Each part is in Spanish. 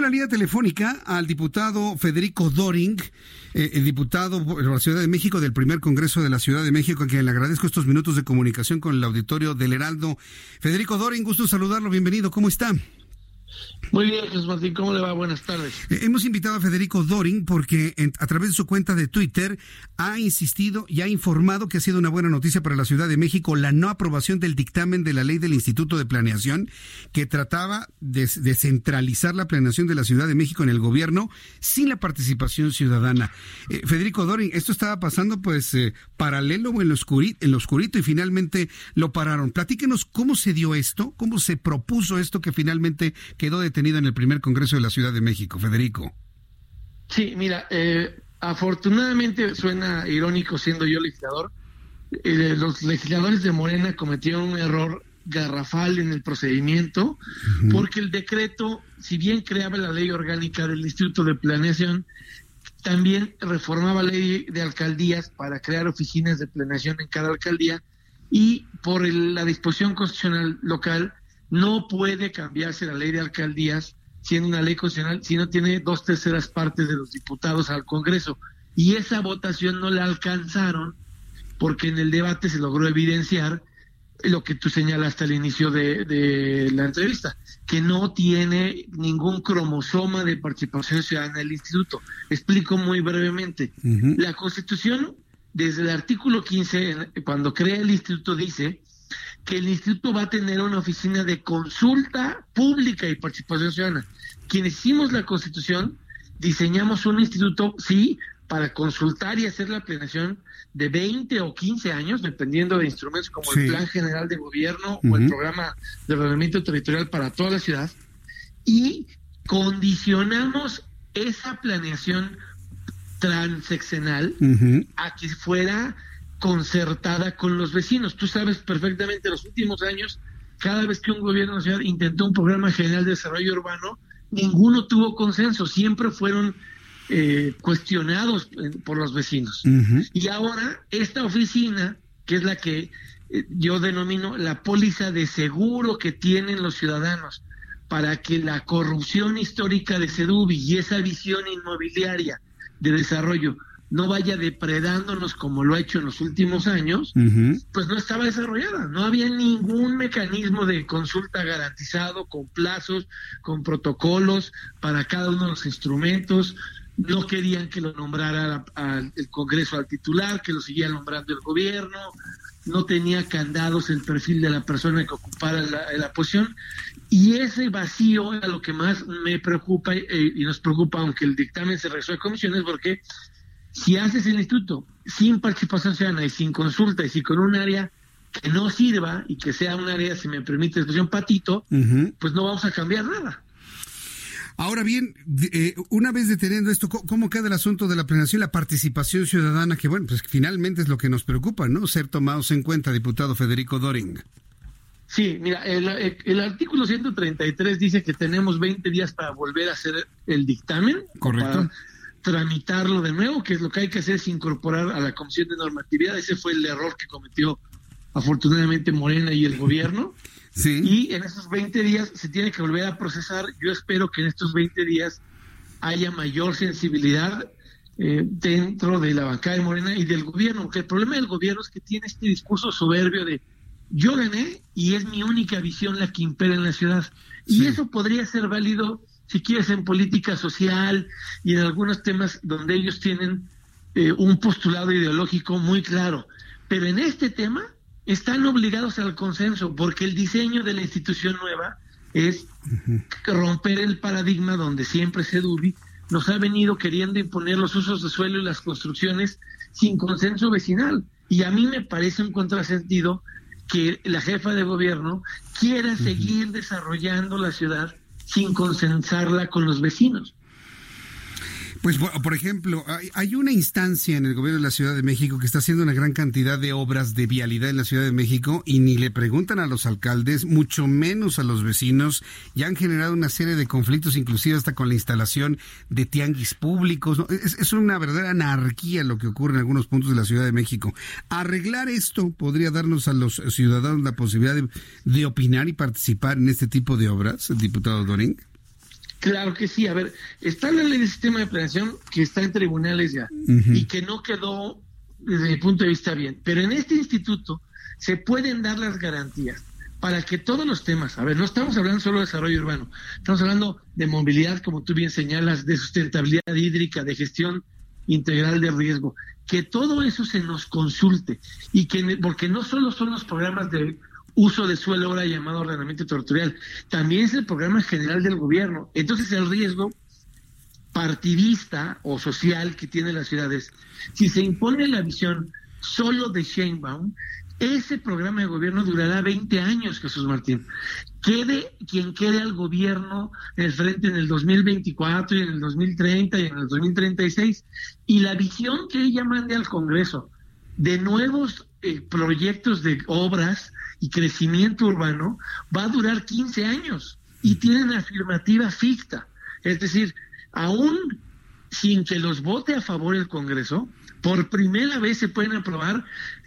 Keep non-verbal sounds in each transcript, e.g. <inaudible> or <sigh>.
La línea telefónica al diputado Federico Doring, eh, el diputado por la Ciudad de México del primer Congreso de la Ciudad de México, a quien le agradezco estos minutos de comunicación con el auditorio del Heraldo. Federico Doring, gusto saludarlo, bienvenido, ¿cómo está? Muy bien, Jesús Martín, ¿cómo le va? Buenas tardes. Eh, hemos invitado a Federico Doring porque a través de su cuenta de Twitter ha insistido y ha informado que ha sido una buena noticia para la Ciudad de México la no aprobación del dictamen de la ley del Instituto de Planeación que trataba de, centralizar la planeación de la Ciudad de México en el gobierno sin la participación ciudadana. Eh, Federico Doring, esto estaba pasando pues eh, paralelo en lo, oscurito, en lo oscurito y finalmente lo pararon. Platíquenos cómo se dio esto, cómo se propuso esto que finalmente quedó detenido en el primer Congreso de la Ciudad de México. Federico. Sí, mira, eh, afortunadamente suena irónico siendo yo legislador. Eh, los legisladores de Morena cometieron un error garrafal en el procedimiento, porque el decreto, si bien creaba la ley orgánica del Instituto de Planeación, también reformaba la ley de alcaldías para crear oficinas de planeación en cada alcaldía y por la disposición constitucional local no puede cambiarse la ley de alcaldías siendo una ley constitucional si no tiene dos terceras partes de los diputados al Congreso. Y esa votación no la alcanzaron porque en el debate se logró evidenciar lo que tú señalaste al inicio de, la entrevista, que no tiene ningún cromosoma de participación ciudadana el instituto. Explico muy brevemente. La Constitución, desde el artículo 15, cuando crea el instituto, dice que el instituto va a tener una oficina de consulta pública y participación ciudadana. Quienes hicimos la constitución, diseñamos un instituto, sí, para consultar y hacer la planeación de 20 o 15 años, dependiendo de instrumentos como el Plan General de Gobierno o el Programa de Ordenamiento Territorial para toda la ciudad, y condicionamos esa planeación transeccional a que fuera concertada con los vecinos. Tú sabes perfectamente, en los últimos años, cada vez que un gobierno de la ciudad intentó un programa general de desarrollo urbano, ninguno tuvo consenso, siempre fueron eh, cuestionados eh, por los vecinos. Y ahora, esta oficina, que es la que eh, yo denomino la póliza de seguro que tienen los ciudadanos para que la corrupción histórica de Sedubi y esa visión inmobiliaria de desarrollo no vaya depredándonos como lo ha hecho en los últimos años, pues no estaba desarrollada. No había ningún mecanismo de consulta garantizado con plazos, con protocolos para cada uno de los instrumentos. No querían que lo nombrara el Congreso al titular, que lo siguiera nombrando el gobierno. No tenía candados el perfil de la persona que ocupara la, posición. Y ese vacío era lo que más me preocupa eh, y nos preocupa, aunque el dictamen se resuelve a comisiones, porque si haces el instituto sin participación ciudadana y sin consulta y si con un área que no sirva y que sea un área, si me permite la expresión, patito, pues no vamos a cambiar nada. Ahora bien, eh, una vez deteniendo esto, ¿cómo queda el asunto de la planeación y la participación ciudadana? Que bueno, pues finalmente es lo que nos preocupa, ¿no? Ser tomados en cuenta, diputado Federico Doring. Sí, mira, el, el, artículo 133 dice que tenemos 20 días para volver a hacer el dictamen. Correcto tramitarlo de nuevo, que es lo que hay que hacer es incorporar a la Comisión de Normatividad. Ese fue el error que cometió afortunadamente Morena y el gobierno. <laughs> Sí. Y en esos 20 días se tiene que volver a procesar. Yo espero que en estos 20 días haya mayor sensibilidad eh, dentro de la bancada de Morena y del gobierno, porque el problema del gobierno es que tiene este discurso soberbio de yo gané y es mi única visión la que impera en la ciudad. Y eso podría ser válido si quieres, en política social y en algunos temas donde ellos tienen eh, un postulado ideológico muy claro. Pero en este tema están obligados al consenso, porque el diseño de la institución nueva es romper el paradigma donde siempre se dubi nos ha venido queriendo imponer los usos de suelo y las construcciones sin consenso vecinal. Y a mí me parece un contrasentido que la jefa de gobierno quiera seguir desarrollando la ciudad sin consensarla con los vecinos. Pues, por ejemplo, hay, una instancia en el gobierno de la Ciudad de México que está haciendo una gran cantidad de obras de vialidad en la Ciudad de México y ni le preguntan a los alcaldes, mucho menos a los vecinos, y han generado una serie de conflictos, inclusive hasta con la instalación de tianguis públicos. Es, una verdadera anarquía lo que ocurre en algunos puntos de la Ciudad de México. Arreglar esto podría darnos a los ciudadanos la posibilidad de, de opinar y participar en este tipo de obras, diputado Doring. Claro que sí. A ver, está la ley de sistema de planeación que está en tribunales ya y que no quedó desde mi punto de vista bien. Pero en este instituto se pueden dar las garantías para que todos los temas, a ver, no estamos hablando solo de desarrollo urbano, estamos hablando de movilidad, como tú bien señalas, de sustentabilidad hídrica, de gestión integral de riesgo, que todo eso se nos consulte y que, porque no solo son los programas de uso de suelo ahora llamado ordenamiento territorial. También es el programa general del gobierno. Entonces el riesgo partidista o social que tiene las ciudades, si se impone la visión solo de Sheinbaum, ese programa de gobierno durará 20 años, Jesús Martín. Quede quien quede al gobierno en el frente en el 2024 y en el 2030 y en el 2036. Y la visión que ella mande al Congreso de nuevos eh, proyectos de obras y crecimiento urbano va a durar 15 años y tienen afirmativa ficta. Es decir, aún sin que los vote a favor el Congreso, por primera vez se pueden aprobar,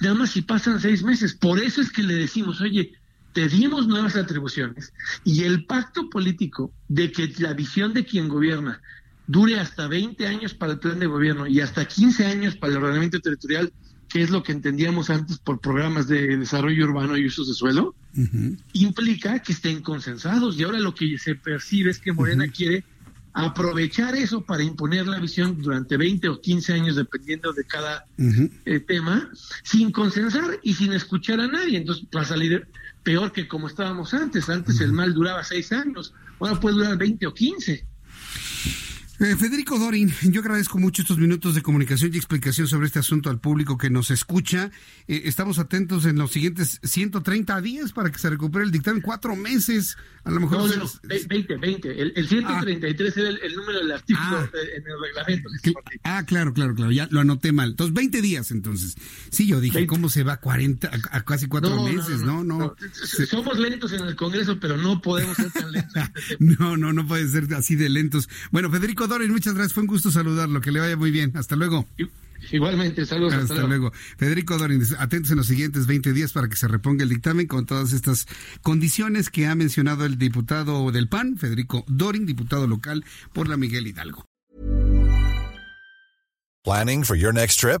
nada más si pasan seis meses. Por eso es que le decimos, oye, te dimos nuevas atribuciones y el pacto político de que la visión de quien gobierna dure hasta 20 años para el plan de gobierno y hasta 15 años para el ordenamiento territorial que es lo que entendíamos antes por programas de desarrollo urbano y usos de suelo, implica que estén consensados. Y ahora lo que se percibe es que Morena quiere aprovechar eso para imponer la visión durante 20 o 15 años, dependiendo de cada eh, tema, sin consensar y sin escuchar a nadie. Entonces va a salir peor que como estábamos antes. Antes el mal duraba 6 años, ahora puede durar 20 o 15. Eh, Federico Dorin, yo agradezco mucho estos minutos de comunicación y explicación sobre este asunto al público que nos escucha. Eh, estamos atentos en los siguientes 130 días para que se recupere el dictamen. Cuatro meses, a lo mejor. No, no, 20, 20. El, 133 es el, número del artículo ah. en el reglamento. ah, claro, claro, claro. Ya lo anoté mal. Entonces, 20 días entonces. Sí, yo dije, ¿cómo se va a 40, a, casi cuatro meses? No, no. Somos lentos en el Congreso, pero no podemos ser tan lentos. Este <laughs> no, no, no puede ser así de lentos. Bueno, Federico Dorin, muchas gracias. Fue un gusto saludarlo. Que le vaya muy bien. Hasta luego. Igualmente, saludos. Hasta, luego. Federico Dorin, atentos en los siguientes 20 días para que se reponga el dictamen con todas estas condiciones que ha mencionado el diputado del PAN, Federico Dorin, diputado local por la Miguel Hidalgo. Planning for your next trip?